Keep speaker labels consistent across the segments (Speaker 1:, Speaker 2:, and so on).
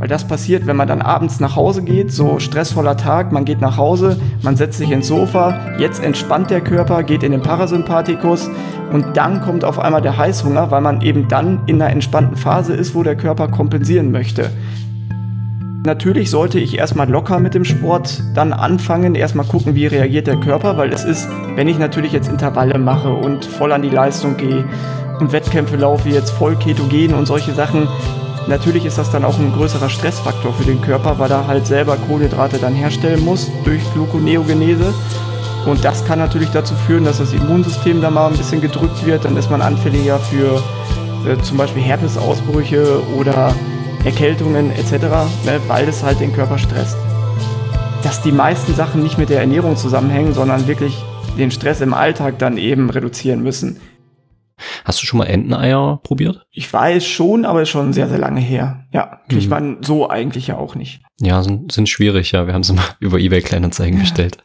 Speaker 1: Weil das passiert, wenn man dann abends nach Hause geht, so stressvoller Tag, man geht nach Hause, man setzt sich ins Sofa, jetzt entspannt der Körper, geht in den Parasympathikus und dann kommt auf einmal der Heißhunger, weil man eben dann in einer entspannten Phase ist, wo der Körper kompensieren möchte. Natürlich sollte ich erstmal locker mit dem Sport dann anfangen, erstmal gucken, wie reagiert der Körper, weil es ist, wenn ich natürlich jetzt Intervalle mache und voll an die Leistung gehe und Wettkämpfe laufe, jetzt voll ketogen und solche Sachen, Natürlich ist das dann auch ein größerer Stressfaktor für den Körper, weil er halt selber Kohlenhydrate dann herstellen muss durch Gluconeogenese. Und das kann natürlich dazu führen, dass das Immunsystem da mal ein bisschen gedrückt wird. Dann ist man anfälliger für äh, zum Beispiel Herpesausbrüche oder Erkältungen etc., ne, weil es halt den Körper stresst. Dass die meisten Sachen nicht mit der Ernährung zusammenhängen, sondern wirklich den Stress im Alltag dann eben reduzieren müssen.
Speaker 2: Hast du schon mal Enteneier probiert?
Speaker 1: Ich weiß schon, aber schon sehr, sehr lange her. Ja, kriegt mhm. man so eigentlich ja auch nicht.
Speaker 2: Ja, sind, sind schwierig, ja. Wir haben sie mal über eBay Kleinanzeigen ja. bestellt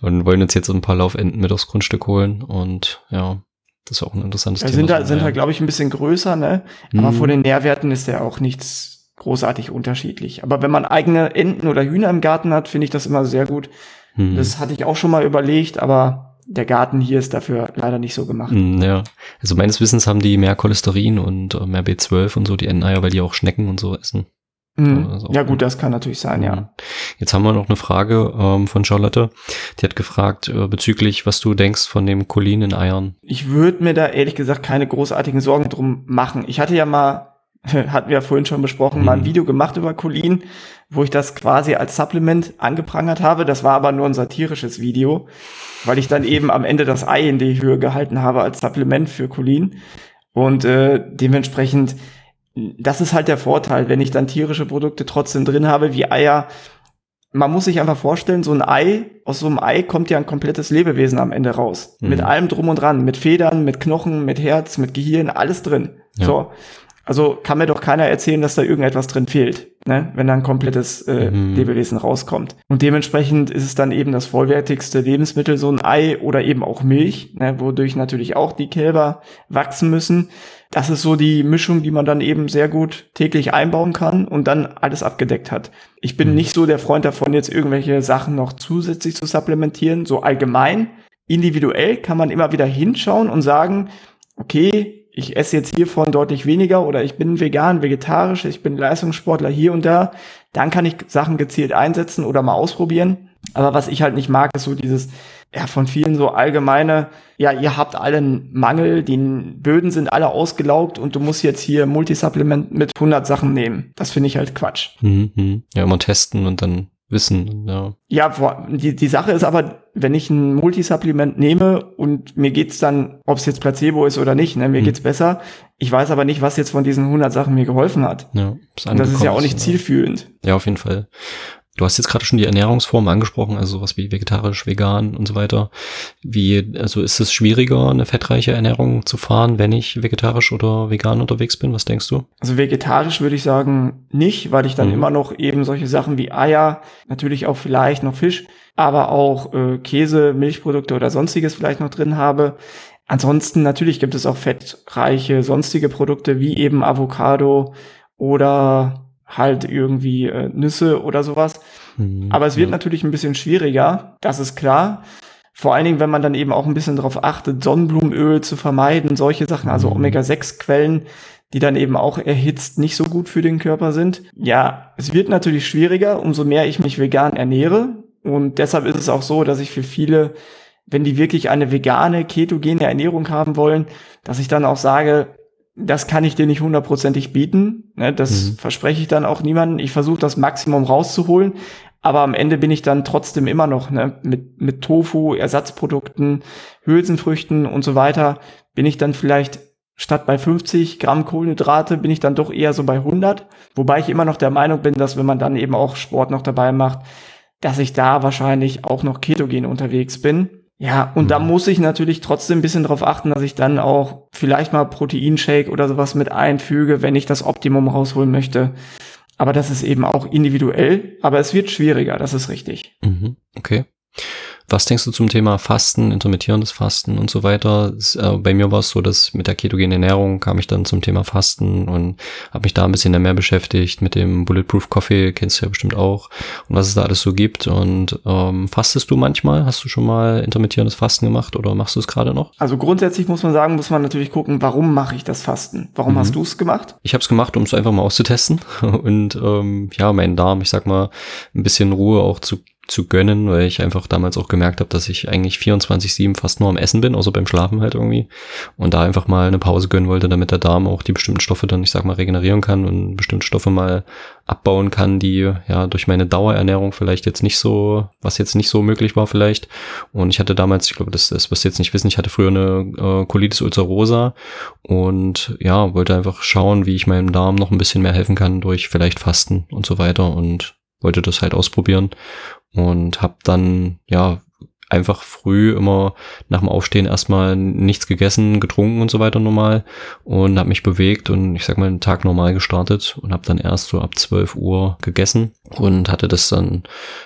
Speaker 2: und wollen uns jetzt ein paar Laufenten mit aufs Grundstück holen und ja, das ist auch ein interessantes
Speaker 1: ja, Thema. Sind da, sind da, glaube ich, ein bisschen größer, ne? Aber mhm. von den Nährwerten ist ja auch nichts großartig unterschiedlich. Aber wenn man eigene Enten oder Hühner im Garten hat, finde ich das immer sehr gut. Mhm. Das hatte ich auch schon mal überlegt, aber der Garten hier ist dafür leider nicht so gemacht.
Speaker 2: Mm, ja, also meines Wissens haben die mehr Cholesterin und äh, mehr B12 und so, die Enteneier, weil die auch Schnecken und so essen.
Speaker 1: Mhm. Also ja gut, das kann natürlich sein, ja. Mm.
Speaker 2: Jetzt haben wir noch eine Frage ähm, von Charlotte. Die hat gefragt äh, bezüglich, was du denkst von dem Cholin in Eiern.
Speaker 1: Ich würde mir da ehrlich gesagt keine großartigen Sorgen drum machen. Ich hatte ja mal hatten wir ja vorhin schon besprochen, mhm. mal ein mhm. Video gemacht über Cholin, wo ich das quasi als Supplement angeprangert habe. Das war aber nur ein satirisches Video, weil ich dann eben am Ende das Ei in die Höhe gehalten habe als Supplement für Cholin. Und äh, dementsprechend, das ist halt der Vorteil, wenn ich dann tierische Produkte trotzdem drin habe, wie Eier. Man muss sich einfach vorstellen, so ein Ei, aus so einem Ei kommt ja ein komplettes Lebewesen am Ende raus. Mhm. Mit allem drum und dran, mit Federn, mit Knochen, mit Herz, mit Gehirn, alles drin. Ja. So. Also kann mir doch keiner erzählen, dass da irgendetwas drin fehlt, ne? wenn da ein komplettes äh, mhm. Lebewesen rauskommt. Und dementsprechend ist es dann eben das vollwertigste Lebensmittel, so ein Ei oder eben auch Milch, ne? wodurch natürlich auch die Kälber wachsen müssen. Das ist so die Mischung, die man dann eben sehr gut täglich einbauen kann und dann alles abgedeckt hat. Ich bin mhm. nicht so der Freund davon, jetzt irgendwelche Sachen noch zusätzlich zu supplementieren, so allgemein. Individuell kann man immer wieder hinschauen und sagen, okay, ich esse jetzt hiervon deutlich weniger oder ich bin vegan, vegetarisch, ich bin Leistungssportler hier und da, dann kann ich Sachen gezielt einsetzen oder mal ausprobieren. Aber was ich halt nicht mag, ist so dieses, ja, von vielen so allgemeine, ja, ihr habt alle einen Mangel, die Böden sind alle ausgelaugt und du musst jetzt hier Multisupplement mit 100 Sachen nehmen. Das finde ich halt Quatsch.
Speaker 2: Mhm. Ja, immer testen und dann wissen. Ja,
Speaker 1: ja die, die Sache ist aber, wenn ich ein Multisupplement nehme und mir geht's dann, ob es jetzt Placebo ist oder nicht, ne, mir hm. geht's besser. Ich weiß aber nicht, was jetzt von diesen 100 Sachen mir geholfen hat. Ja, und das ist ja auch nicht zielführend.
Speaker 2: Ja, auf jeden Fall. Du hast jetzt gerade schon die Ernährungsform angesprochen, also sowas wie vegetarisch, vegan und so weiter. Wie, also ist es schwieriger, eine fettreiche Ernährung zu fahren, wenn ich vegetarisch oder vegan unterwegs bin? Was denkst du?
Speaker 1: Also vegetarisch würde ich sagen nicht, weil ich dann mhm. immer noch eben solche Sachen wie Eier, natürlich auch vielleicht noch Fisch, aber auch äh, Käse, Milchprodukte oder sonstiges vielleicht noch drin habe. Ansonsten natürlich gibt es auch fettreiche sonstige Produkte wie eben Avocado oder halt irgendwie äh, Nüsse oder sowas. Mhm, Aber es wird ja. natürlich ein bisschen schwieriger, das ist klar. Vor allen Dingen, wenn man dann eben auch ein bisschen darauf achtet, Sonnenblumenöl zu vermeiden, solche Sachen, also mhm. Omega-6-Quellen, die dann eben auch erhitzt nicht so gut für den Körper sind. Ja, es wird natürlich schwieriger, umso mehr ich mich vegan ernähre. Und deshalb ist es auch so, dass ich für viele, wenn die wirklich eine vegane, ketogene Ernährung haben wollen, dass ich dann auch sage, das kann ich dir nicht hundertprozentig bieten. Ne? Das mhm. verspreche ich dann auch niemandem. Ich versuche das Maximum rauszuholen. Aber am Ende bin ich dann trotzdem immer noch ne, mit, mit Tofu, Ersatzprodukten, Hülsenfrüchten und so weiter, bin ich dann vielleicht statt bei 50 Gramm Kohlenhydrate bin ich dann doch eher so bei 100. Wobei ich immer noch der Meinung bin, dass wenn man dann eben auch Sport noch dabei macht, dass ich da wahrscheinlich auch noch ketogen unterwegs bin. Ja, und mhm. da muss ich natürlich trotzdem ein bisschen darauf achten, dass ich dann auch vielleicht mal Proteinshake oder sowas mit einfüge, wenn ich das Optimum rausholen möchte. Aber das ist eben auch individuell, aber es wird schwieriger, das ist richtig.
Speaker 2: Mhm. Okay. Was denkst du zum Thema Fasten, intermittierendes Fasten und so weiter? Äh, bei mir war es so, dass mit der ketogenen Ernährung kam ich dann zum Thema Fasten und habe mich da ein bisschen mehr beschäftigt mit dem Bulletproof Coffee, kennst du ja bestimmt auch, und was es da alles so gibt. Und ähm, fastest du manchmal? Hast du schon mal intermittierendes Fasten gemacht oder machst du es gerade noch?
Speaker 1: Also grundsätzlich muss man sagen, muss man natürlich gucken, warum mache ich das Fasten? Warum mhm. hast du es gemacht?
Speaker 2: Ich habe es gemacht, um es einfach mal auszutesten und ähm, ja, meinen Darm, ich sag mal, ein bisschen Ruhe auch zu zu gönnen, weil ich einfach damals auch gemerkt habe, dass ich eigentlich 24-7 fast nur am Essen bin, außer beim Schlafen halt irgendwie. Und da einfach mal eine Pause gönnen wollte, damit der Darm auch die bestimmten Stoffe dann, ich sag mal, regenerieren kann und bestimmte Stoffe mal abbauen kann, die ja durch meine Dauerernährung vielleicht jetzt nicht so, was jetzt nicht so möglich war vielleicht. Und ich hatte damals, ich glaube, das, das wirst du jetzt nicht wissen, ich hatte früher eine äh, Colitis ulcerosa und ja, wollte einfach schauen, wie ich meinem Darm noch ein bisschen mehr helfen kann durch vielleicht Fasten und so weiter und wollte das halt ausprobieren und habe dann ja einfach früh immer nach dem Aufstehen erstmal nichts gegessen, getrunken und so weiter normal und habe mich bewegt und ich sag mal den Tag normal gestartet und habe dann erst so ab 12 Uhr gegessen und hatte das dann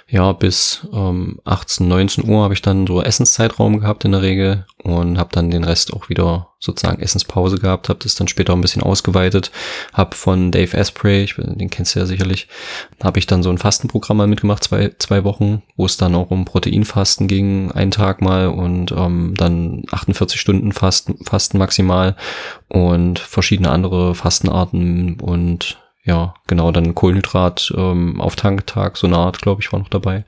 Speaker 2: ja bis ähm, 18, 19 Uhr habe ich dann so Essenszeitraum gehabt in der Regel und habe dann den Rest auch wieder sozusagen Essenspause gehabt, habe das dann später ein bisschen ausgeweitet, habe von Dave Asprey, ich, den kennst du ja sicherlich, habe ich dann so ein Fastenprogramm mal mitgemacht, zwei, zwei Wochen, wo es dann auch um Proteinfasten ging, einen Tag mal und ähm, dann 48 Stunden Fasten, Fasten maximal und verschiedene andere Fastenarten und ja, genau, dann Kohlenhydrat ähm, auf Tanktag, so eine Art, glaube ich, war noch dabei.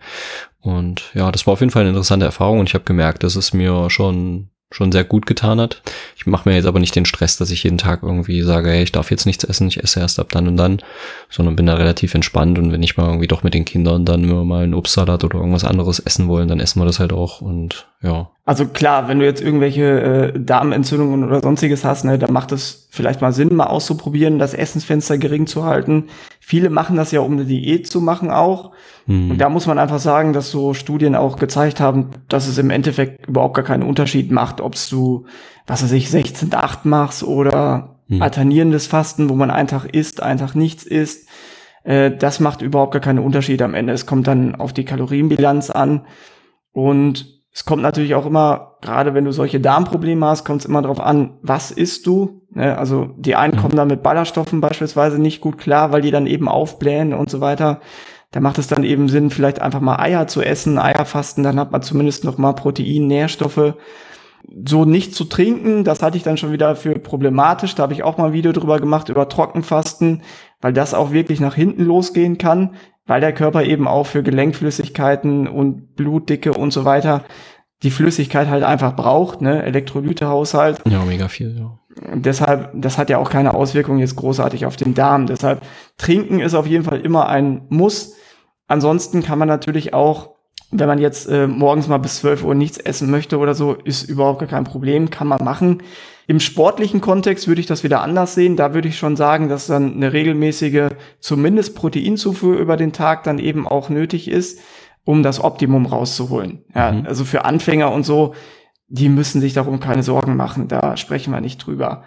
Speaker 2: Und ja, das war auf jeden Fall eine interessante Erfahrung und ich habe gemerkt, dass es mir schon schon sehr gut getan hat. Ich mache mir jetzt aber nicht den Stress, dass ich jeden Tag irgendwie sage, hey, ich darf jetzt nichts essen, ich esse erst ab dann und dann, sondern bin da relativ entspannt und wenn ich mal irgendwie doch mit den Kindern dann mal einen Obstsalat oder irgendwas anderes essen wollen, dann essen wir das halt auch und ja.
Speaker 1: Also klar, wenn du jetzt irgendwelche äh, Darmentzündungen oder sonstiges hast, ne, dann macht es vielleicht mal Sinn, mal auszuprobieren, das Essensfenster gering zu halten. Viele machen das ja, um eine Diät zu machen auch. Mhm. Und da muss man einfach sagen, dass so Studien auch gezeigt haben, dass es im Endeffekt überhaupt gar keinen Unterschied macht, ob du, was weiß ich, 16-8 machst oder mhm. alternierendes Fasten, wo man einen Tag isst, einen Tag nichts isst. Äh, das macht überhaupt gar keinen Unterschied am Ende. Es kommt dann auf die Kalorienbilanz an. Und es kommt natürlich auch immer, gerade wenn du solche Darmprobleme hast, kommt es immer darauf an, was isst du. Ne? Also die einen mhm. kommen dann mit Ballaststoffen beispielsweise nicht gut klar, weil die dann eben aufblähen und so weiter. Da macht es dann eben Sinn, vielleicht einfach mal Eier zu essen, Eier fasten, dann hat man zumindest noch mal Protein, Nährstoffe. So nicht zu trinken, das hatte ich dann schon wieder für problematisch. Da habe ich auch mal ein Video drüber gemacht, über Trockenfasten, weil das auch wirklich nach hinten losgehen kann, weil der Körper eben auch für Gelenkflüssigkeiten und Blutdicke und so weiter die Flüssigkeit halt einfach braucht, ne, Elektrolytehaushalt.
Speaker 2: Ja, mega viel, ja.
Speaker 1: deshalb, das hat ja auch keine Auswirkungen jetzt großartig auf den Darm. Deshalb trinken ist auf jeden Fall immer ein Muss. Ansonsten kann man natürlich auch, wenn man jetzt äh, morgens mal bis 12 Uhr nichts essen möchte oder so, ist überhaupt gar kein Problem, kann man machen. Im sportlichen Kontext würde ich das wieder anders sehen. Da würde ich schon sagen, dass dann eine regelmäßige, zumindest Proteinzufuhr über den Tag dann eben auch nötig ist, um das Optimum rauszuholen. Ja, mhm. also für Anfänger und so, die müssen sich darum keine Sorgen machen. Da sprechen wir nicht drüber.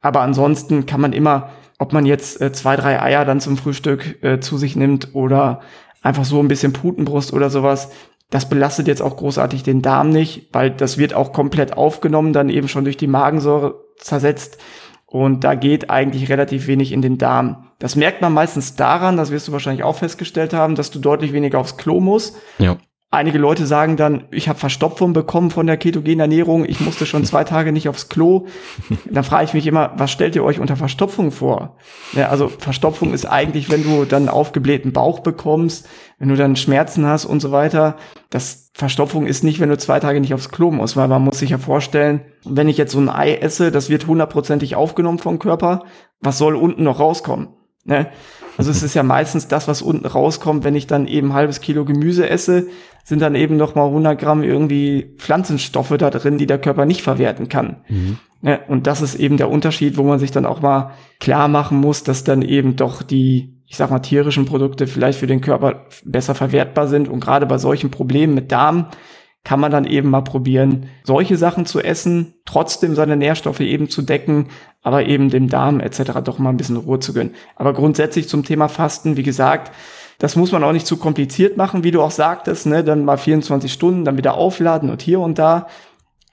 Speaker 1: Aber ansonsten kann man immer, ob man jetzt äh, zwei, drei Eier dann zum Frühstück äh, zu sich nimmt oder einfach so ein bisschen Putenbrust oder sowas, das belastet jetzt auch großartig den Darm nicht, weil das wird auch komplett aufgenommen, dann eben schon durch die Magensäure zersetzt. Und da geht eigentlich relativ wenig in den Darm. Das merkt man meistens daran, das wirst du wahrscheinlich auch festgestellt haben, dass du deutlich weniger aufs Klo musst.
Speaker 2: Ja.
Speaker 1: Einige Leute sagen dann, ich habe Verstopfung bekommen von der ketogenen Ernährung, ich musste schon zwei Tage nicht aufs Klo. Dann frage ich mich immer, was stellt ihr euch unter Verstopfung vor? Ja, also Verstopfung ist eigentlich, wenn du dann aufgeblähten Bauch bekommst, wenn du dann Schmerzen hast und so weiter. Das Verstopfung ist nicht, wenn du zwei Tage nicht aufs Klo musst, weil man muss sich ja vorstellen, wenn ich jetzt so ein Ei esse, das wird hundertprozentig aufgenommen vom Körper. Was soll unten noch rauskommen? Ne? Also es ist ja meistens das, was unten rauskommt, wenn ich dann eben halbes Kilo Gemüse esse, sind dann eben noch mal 100 Gramm irgendwie Pflanzenstoffe da drin, die der Körper nicht verwerten kann. Mhm. Ja, und das ist eben der Unterschied, wo man sich dann auch mal klar machen muss, dass dann eben doch die, ich sag mal, tierischen Produkte vielleicht für den Körper besser verwertbar sind. Und gerade bei solchen Problemen mit Darm kann man dann eben mal probieren, solche Sachen zu essen, trotzdem seine Nährstoffe eben zu decken, aber eben dem Darm etc. doch mal ein bisschen Ruhe zu gönnen. Aber grundsätzlich zum Thema Fasten, wie gesagt, Das muss man auch nicht zu kompliziert machen, wie du auch sagtest, ne? Dann mal 24 Stunden, dann wieder aufladen und hier und da.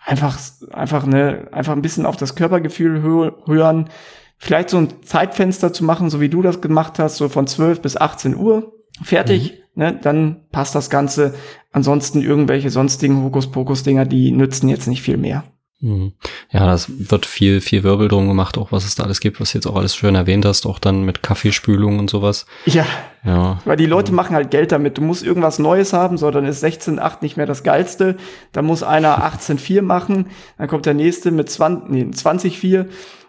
Speaker 1: Einfach, einfach, ne, einfach ein bisschen auf das Körpergefühl hören. Vielleicht so ein Zeitfenster zu machen, so wie du das gemacht hast, so von 12 bis 18 Uhr. Fertig, mhm. ne? Dann passt das Ganze. Ansonsten irgendwelche sonstigen Hokuspokus-Dinger, die nützen jetzt nicht viel mehr.
Speaker 2: Mhm. Ja, das wird viel, viel Wirbel drum gemacht, auch was es da alles gibt, was du jetzt auch alles schön erwähnt hast, auch dann mit Kaffeespülung und sowas.
Speaker 1: Ja. Ja. Weil die Leute machen halt Geld damit. Du musst irgendwas Neues haben, so, dann ist 16.8 nicht mehr das Geilste. Dann muss einer 18.4 machen, dann kommt der nächste mit 20, nee, 20.4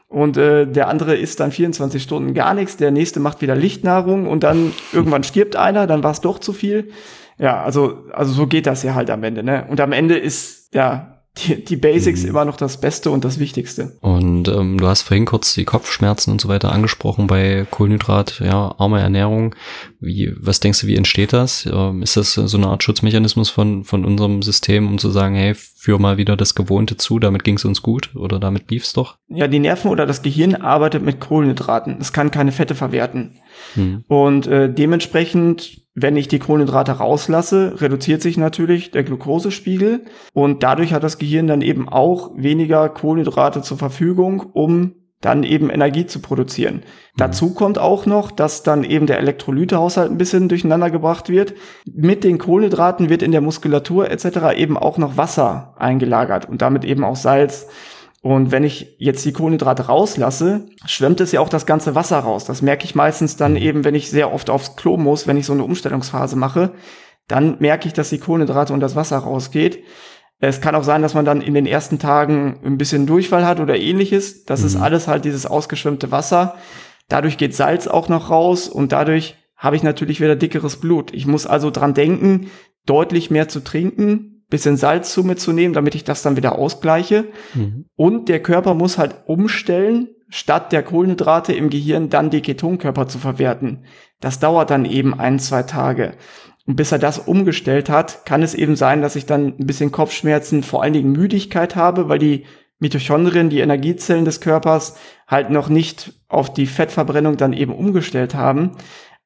Speaker 1: und äh, der andere isst dann 24 Stunden gar nichts, der nächste macht wieder Lichtnahrung und dann irgendwann stirbt einer, dann war es doch zu viel. Ja, also, also so geht das ja halt am Ende, ne? Und am Ende ist, ja, die, die Basics mhm. immer noch das Beste und das Wichtigste.
Speaker 2: Und ähm, du hast vorhin kurz die Kopfschmerzen und so weiter angesprochen bei Kohlenhydrat, ja, arme Ernährung. Wie, was denkst du, wie entsteht das? Ähm, ist das so eine Art Schutzmechanismus von, von unserem System, um zu sagen, hey, führ mal wieder das Gewohnte zu, damit ging es uns gut oder damit lief's doch?
Speaker 1: Ja, die Nerven oder das Gehirn arbeitet mit Kohlenhydraten. Es kann keine Fette verwerten. Mhm. Und äh, dementsprechend wenn ich die Kohlenhydrate rauslasse, reduziert sich natürlich der Glukosespiegel und dadurch hat das Gehirn dann eben auch weniger Kohlenhydrate zur Verfügung, um dann eben Energie zu produzieren. Mhm. Dazu kommt auch noch, dass dann eben der Elektrolytehaushalt ein bisschen durcheinander gebracht wird. Mit den Kohlenhydraten wird in der Muskulatur etc. eben auch noch Wasser eingelagert und damit eben auch Salz. Und wenn ich jetzt die Kohlenhydrate rauslasse, schwemmt es ja auch das ganze Wasser raus. Das merke ich meistens dann mhm. eben, wenn ich sehr oft aufs Klo muss, wenn ich so eine Umstellungsphase mache. Dann merke ich, dass die Kohlenhydrate und das Wasser rausgeht. Es kann auch sein, dass man dann in den ersten Tagen ein bisschen Durchfall hat oder ähnliches. Das mhm. ist alles halt dieses ausgeschwemmte Wasser. Dadurch geht Salz auch noch raus und dadurch habe ich natürlich wieder dickeres Blut. Ich muss also dran denken, deutlich mehr zu trinken, bisschen Salz zu mir zu nehmen, damit ich das dann wieder ausgleiche. Mhm. Und der Körper muss halt umstellen, statt der Kohlenhydrate im Gehirn dann die Ketonkörper zu verwerten. Das dauert dann eben ein, zwei Tage. Und bis er das umgestellt hat, kann es eben sein, dass ich dann ein bisschen Kopfschmerzen, vor allen Dingen Müdigkeit habe, weil die Mitochondrien, die Energiezellen des Körpers, halt noch nicht auf die Fettverbrennung dann eben umgestellt haben.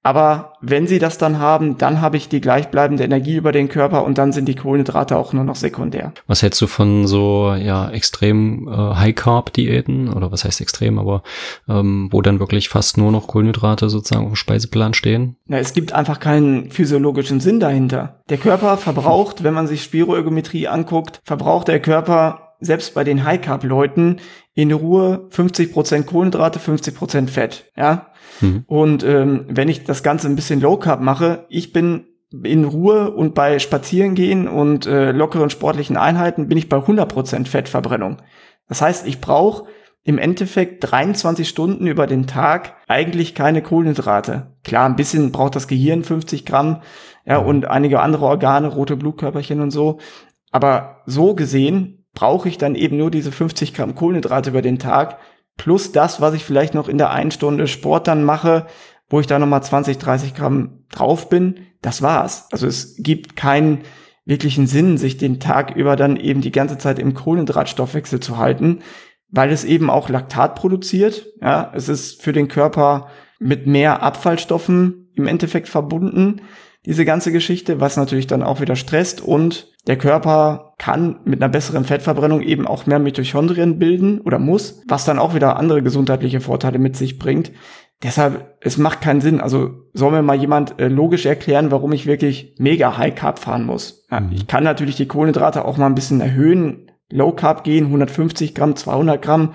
Speaker 1: Aber wenn sie das dann haben, dann habe ich die gleichbleibende Energie über den Körper und dann sind die Kohlenhydrate auch nur noch sekundär.
Speaker 2: Was hältst du von so ja extrem äh, High Carb Diäten oder was heißt extrem, aber ähm, wo dann wirklich fast nur noch Kohlenhydrate sozusagen auf dem Speiseplan stehen?
Speaker 1: Na, es gibt einfach keinen physiologischen Sinn dahinter. Der Körper verbraucht, wenn man sich Spiroögometrie anguckt, verbraucht der Körper selbst bei den High Carb Leuten in Ruhe 50% Kohlenhydrate, 50% Fett, ja? Mhm. Und ähm, wenn ich das Ganze ein bisschen Low Carb mache, ich bin in Ruhe und bei Spazierengehen und äh, lockeren sportlichen Einheiten bin ich bei 100% Fettverbrennung. Das heißt, ich brauche im Endeffekt 23 Stunden über den Tag eigentlich keine Kohlenhydrate. Klar, ein bisschen braucht das Gehirn 50 Gramm, ja, mhm. und einige andere Organe, rote Blutkörperchen und so. Aber so gesehen brauche ich dann eben nur diese 50 Gramm Kohlenhydrate über den Tag, plus das, was ich vielleicht noch in der einen Stunde Sport dann mache, wo ich da nochmal 20, 30 Gramm drauf bin, das war's. Also es gibt keinen wirklichen Sinn, sich den Tag über dann eben die ganze Zeit im Kohlenhydratstoffwechsel zu halten, weil es eben auch Laktat produziert. Ja, es ist für den Körper mit mehr Abfallstoffen im Endeffekt verbunden, diese ganze Geschichte, was natürlich dann auch wieder stresst und der Körper kann mit einer besseren Fettverbrennung eben auch mehr Mitochondrien bilden oder muss, was dann auch wieder andere gesundheitliche Vorteile mit sich bringt. Deshalb, es macht keinen Sinn. Also soll mir mal jemand äh, logisch erklären, warum ich wirklich mega High Carb fahren muss. Ja, mhm. Ich kann natürlich die Kohlenhydrate auch mal ein bisschen erhöhen, Low Carb gehen, 150 Gramm, 200 Gramm,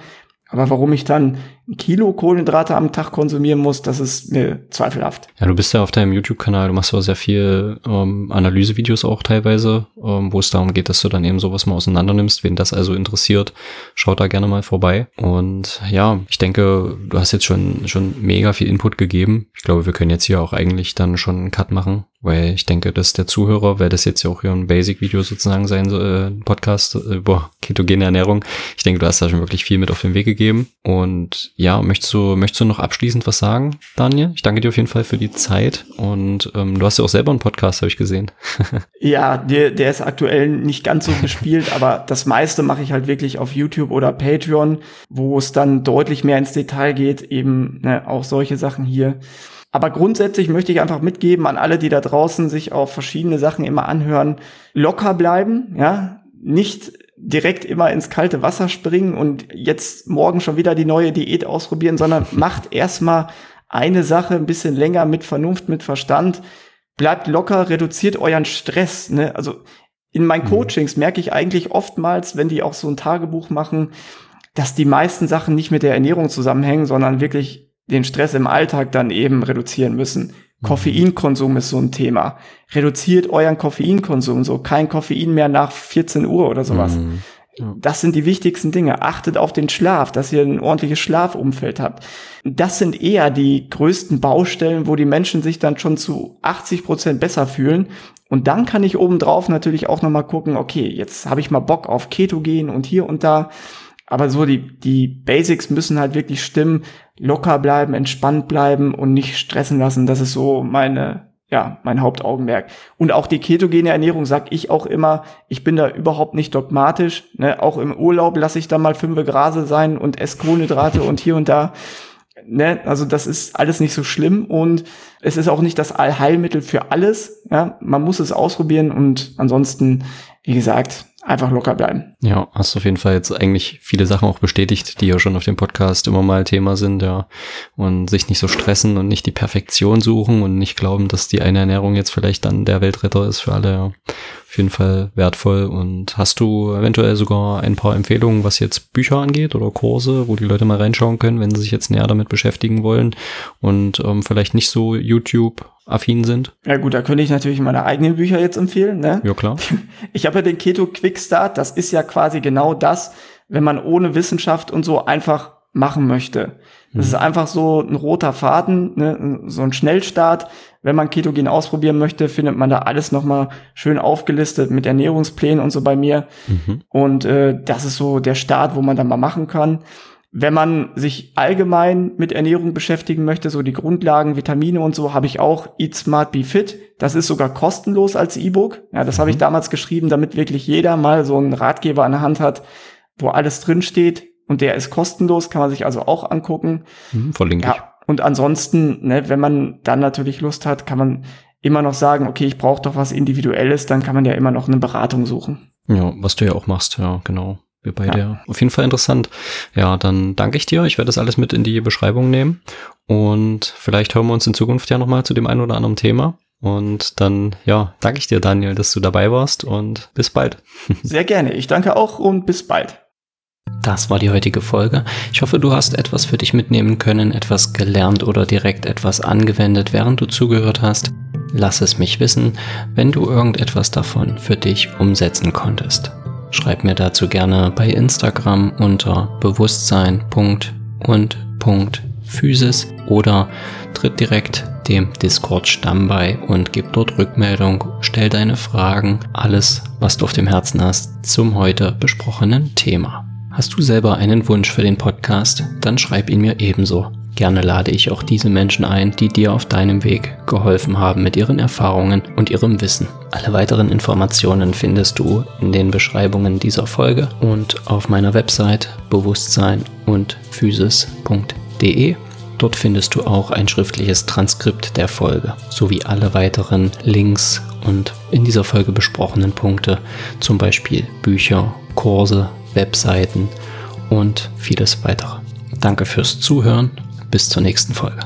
Speaker 1: aber warum ich dann Kilo Kohlenhydrate am Tag konsumieren muss, das ist mir zweifelhaft.
Speaker 2: Ja, du bist ja auf deinem YouTube-Kanal, du machst ja sehr viel ähm, Analysevideos auch teilweise, ähm, wo es darum geht, dass du dann eben sowas mal auseinander nimmst. Wen das also interessiert, schaut da gerne mal vorbei. Und ja, ich denke, du hast jetzt schon, schon mega viel Input gegeben. Ich glaube, wir können jetzt hier auch eigentlich dann schon einen Cut machen weil ich denke, dass der Zuhörer, weil das jetzt ja auch hier ein Basic-Video sozusagen sein soll, äh, Podcast äh, über ketogene Ernährung, ich denke, du hast da schon wirklich viel mit auf den Weg gegeben. Und ja, möchtest du, möchtest du noch abschließend was sagen, Daniel? Ich danke dir auf jeden Fall für die Zeit und ähm, du hast ja auch selber einen Podcast, habe ich gesehen.
Speaker 1: ja, der, der ist aktuell nicht ganz so gespielt, aber das meiste mache ich halt wirklich auf YouTube oder Patreon, wo es dann deutlich mehr ins Detail geht, eben ne, auch solche Sachen hier. Aber grundsätzlich möchte ich einfach mitgeben an alle, die da draußen sich auf verschiedene Sachen immer anhören, locker bleiben, ja, nicht direkt immer ins kalte Wasser springen und jetzt morgen schon wieder die neue Diät ausprobieren, sondern macht erstmal eine Sache ein bisschen länger mit Vernunft, mit Verstand. Bleibt locker, reduziert euren Stress. Ne? Also in meinen mhm. Coachings merke ich eigentlich oftmals, wenn die auch so ein Tagebuch machen, dass die meisten Sachen nicht mit der Ernährung zusammenhängen, sondern wirklich den Stress im Alltag dann eben reduzieren müssen. Koffeinkonsum ist so ein Thema. Reduziert euren Koffeinkonsum, so kein Koffein mehr nach 14 Uhr oder sowas. Mhm. Das sind die wichtigsten Dinge. Achtet auf den Schlaf, dass ihr ein ordentliches Schlafumfeld habt. Das sind eher die größten Baustellen, wo die Menschen sich dann schon zu 80 Prozent besser fühlen. Und dann kann ich obendrauf natürlich auch nochmal gucken, okay, jetzt habe ich mal Bock auf Ketogen und hier und da. Aber so die, die Basics müssen halt wirklich stimmen, locker bleiben, entspannt bleiben und nicht stressen lassen. Das ist so meine, ja, mein Hauptaugenmerk. Und auch die ketogene Ernährung sag ich auch immer, ich bin da überhaupt nicht dogmatisch. Ne? Auch im Urlaub lasse ich da mal fünf Grase sein und esse Kohlenhydrate und hier und da. Ne? Also das ist alles nicht so schlimm und es ist auch nicht das Allheilmittel für alles. Ja? Man muss es ausprobieren und ansonsten, wie gesagt, einfach locker bleiben.
Speaker 2: Ja, hast auf jeden Fall jetzt eigentlich viele Sachen auch bestätigt, die ja schon auf dem Podcast immer mal Thema sind, ja. Und sich nicht so stressen und nicht die Perfektion suchen und nicht glauben, dass die eine Ernährung jetzt vielleicht dann der Weltretter ist für alle, ja. Auf jeden Fall wertvoll. Und hast du eventuell sogar ein paar Empfehlungen, was jetzt Bücher angeht oder Kurse, wo die Leute mal reinschauen können, wenn sie sich jetzt näher damit beschäftigen wollen und ähm, vielleicht nicht so YouTube affin sind?
Speaker 1: Ja gut, da könnte ich natürlich meine eigenen Bücher jetzt empfehlen. Ne?
Speaker 2: Ja klar.
Speaker 1: Ich habe ja den Keto Quickstart. Das ist ja quasi genau das, wenn man ohne Wissenschaft und so einfach machen möchte. Das mhm. ist einfach so ein roter Faden, ne? so ein Schnellstart. Wenn man Ketogen ausprobieren möchte, findet man da alles nochmal schön aufgelistet mit Ernährungsplänen und so bei mir. Mhm. Und äh, das ist so der Start, wo man dann mal machen kann. Wenn man sich allgemein mit Ernährung beschäftigen möchte, so die Grundlagen, Vitamine und so, habe ich auch Eat Smart Be Fit. Das ist sogar kostenlos als E-Book. Ja, das mhm. habe ich mhm. damals geschrieben, damit wirklich jeder mal so einen Ratgeber an der Hand hat, wo alles drin steht. Und der ist kostenlos, kann man sich also auch angucken.
Speaker 2: Mhm, verlinke
Speaker 1: ja. Und ansonsten, ne, wenn man dann natürlich Lust hat, kann man immer noch sagen, okay, ich brauche doch was Individuelles, dann kann man ja immer noch eine Beratung suchen.
Speaker 2: Ja, was du ja auch machst, ja, genau. Wir beide ja. Auf jeden Fall interessant. Ja, dann danke ich dir. Ich werde das alles mit in die Beschreibung nehmen. Und vielleicht hören wir uns in Zukunft ja nochmal zu dem einen oder anderen Thema. Und dann, ja, danke ich dir, Daniel, dass du dabei warst und bis bald.
Speaker 1: Sehr gerne. Ich danke auch und bis bald.
Speaker 2: Das war die heutige Folge. Ich hoffe, du hast etwas für dich mitnehmen können, etwas gelernt oder direkt etwas angewendet, während du zugehört hast. Lass es mich wissen, wenn du irgendetwas davon für dich umsetzen konntest. Schreib mir dazu gerne bei Instagram unter bewusstsein.und.physis oder tritt direkt dem Discord-Stamm bei und gib dort Rückmeldung, stell deine Fragen, alles, was du auf dem Herzen hast, zum heute besprochenen Thema. Hast du selber einen Wunsch für den Podcast? Dann schreib ihn mir ebenso. Gerne lade ich auch diese Menschen ein, die dir auf deinem Weg geholfen haben mit ihren Erfahrungen und ihrem Wissen. Alle weiteren Informationen findest du in den Beschreibungen dieser Folge und auf meiner Website bewusstsein und physis.de. Dort findest du auch ein schriftliches Transkript der Folge sowie alle weiteren Links und in dieser Folge besprochenen Punkte, zum Beispiel Bücher, Kurse, Webseiten und vieles weitere. Danke fürs Zuhören bis zur nächsten Folge.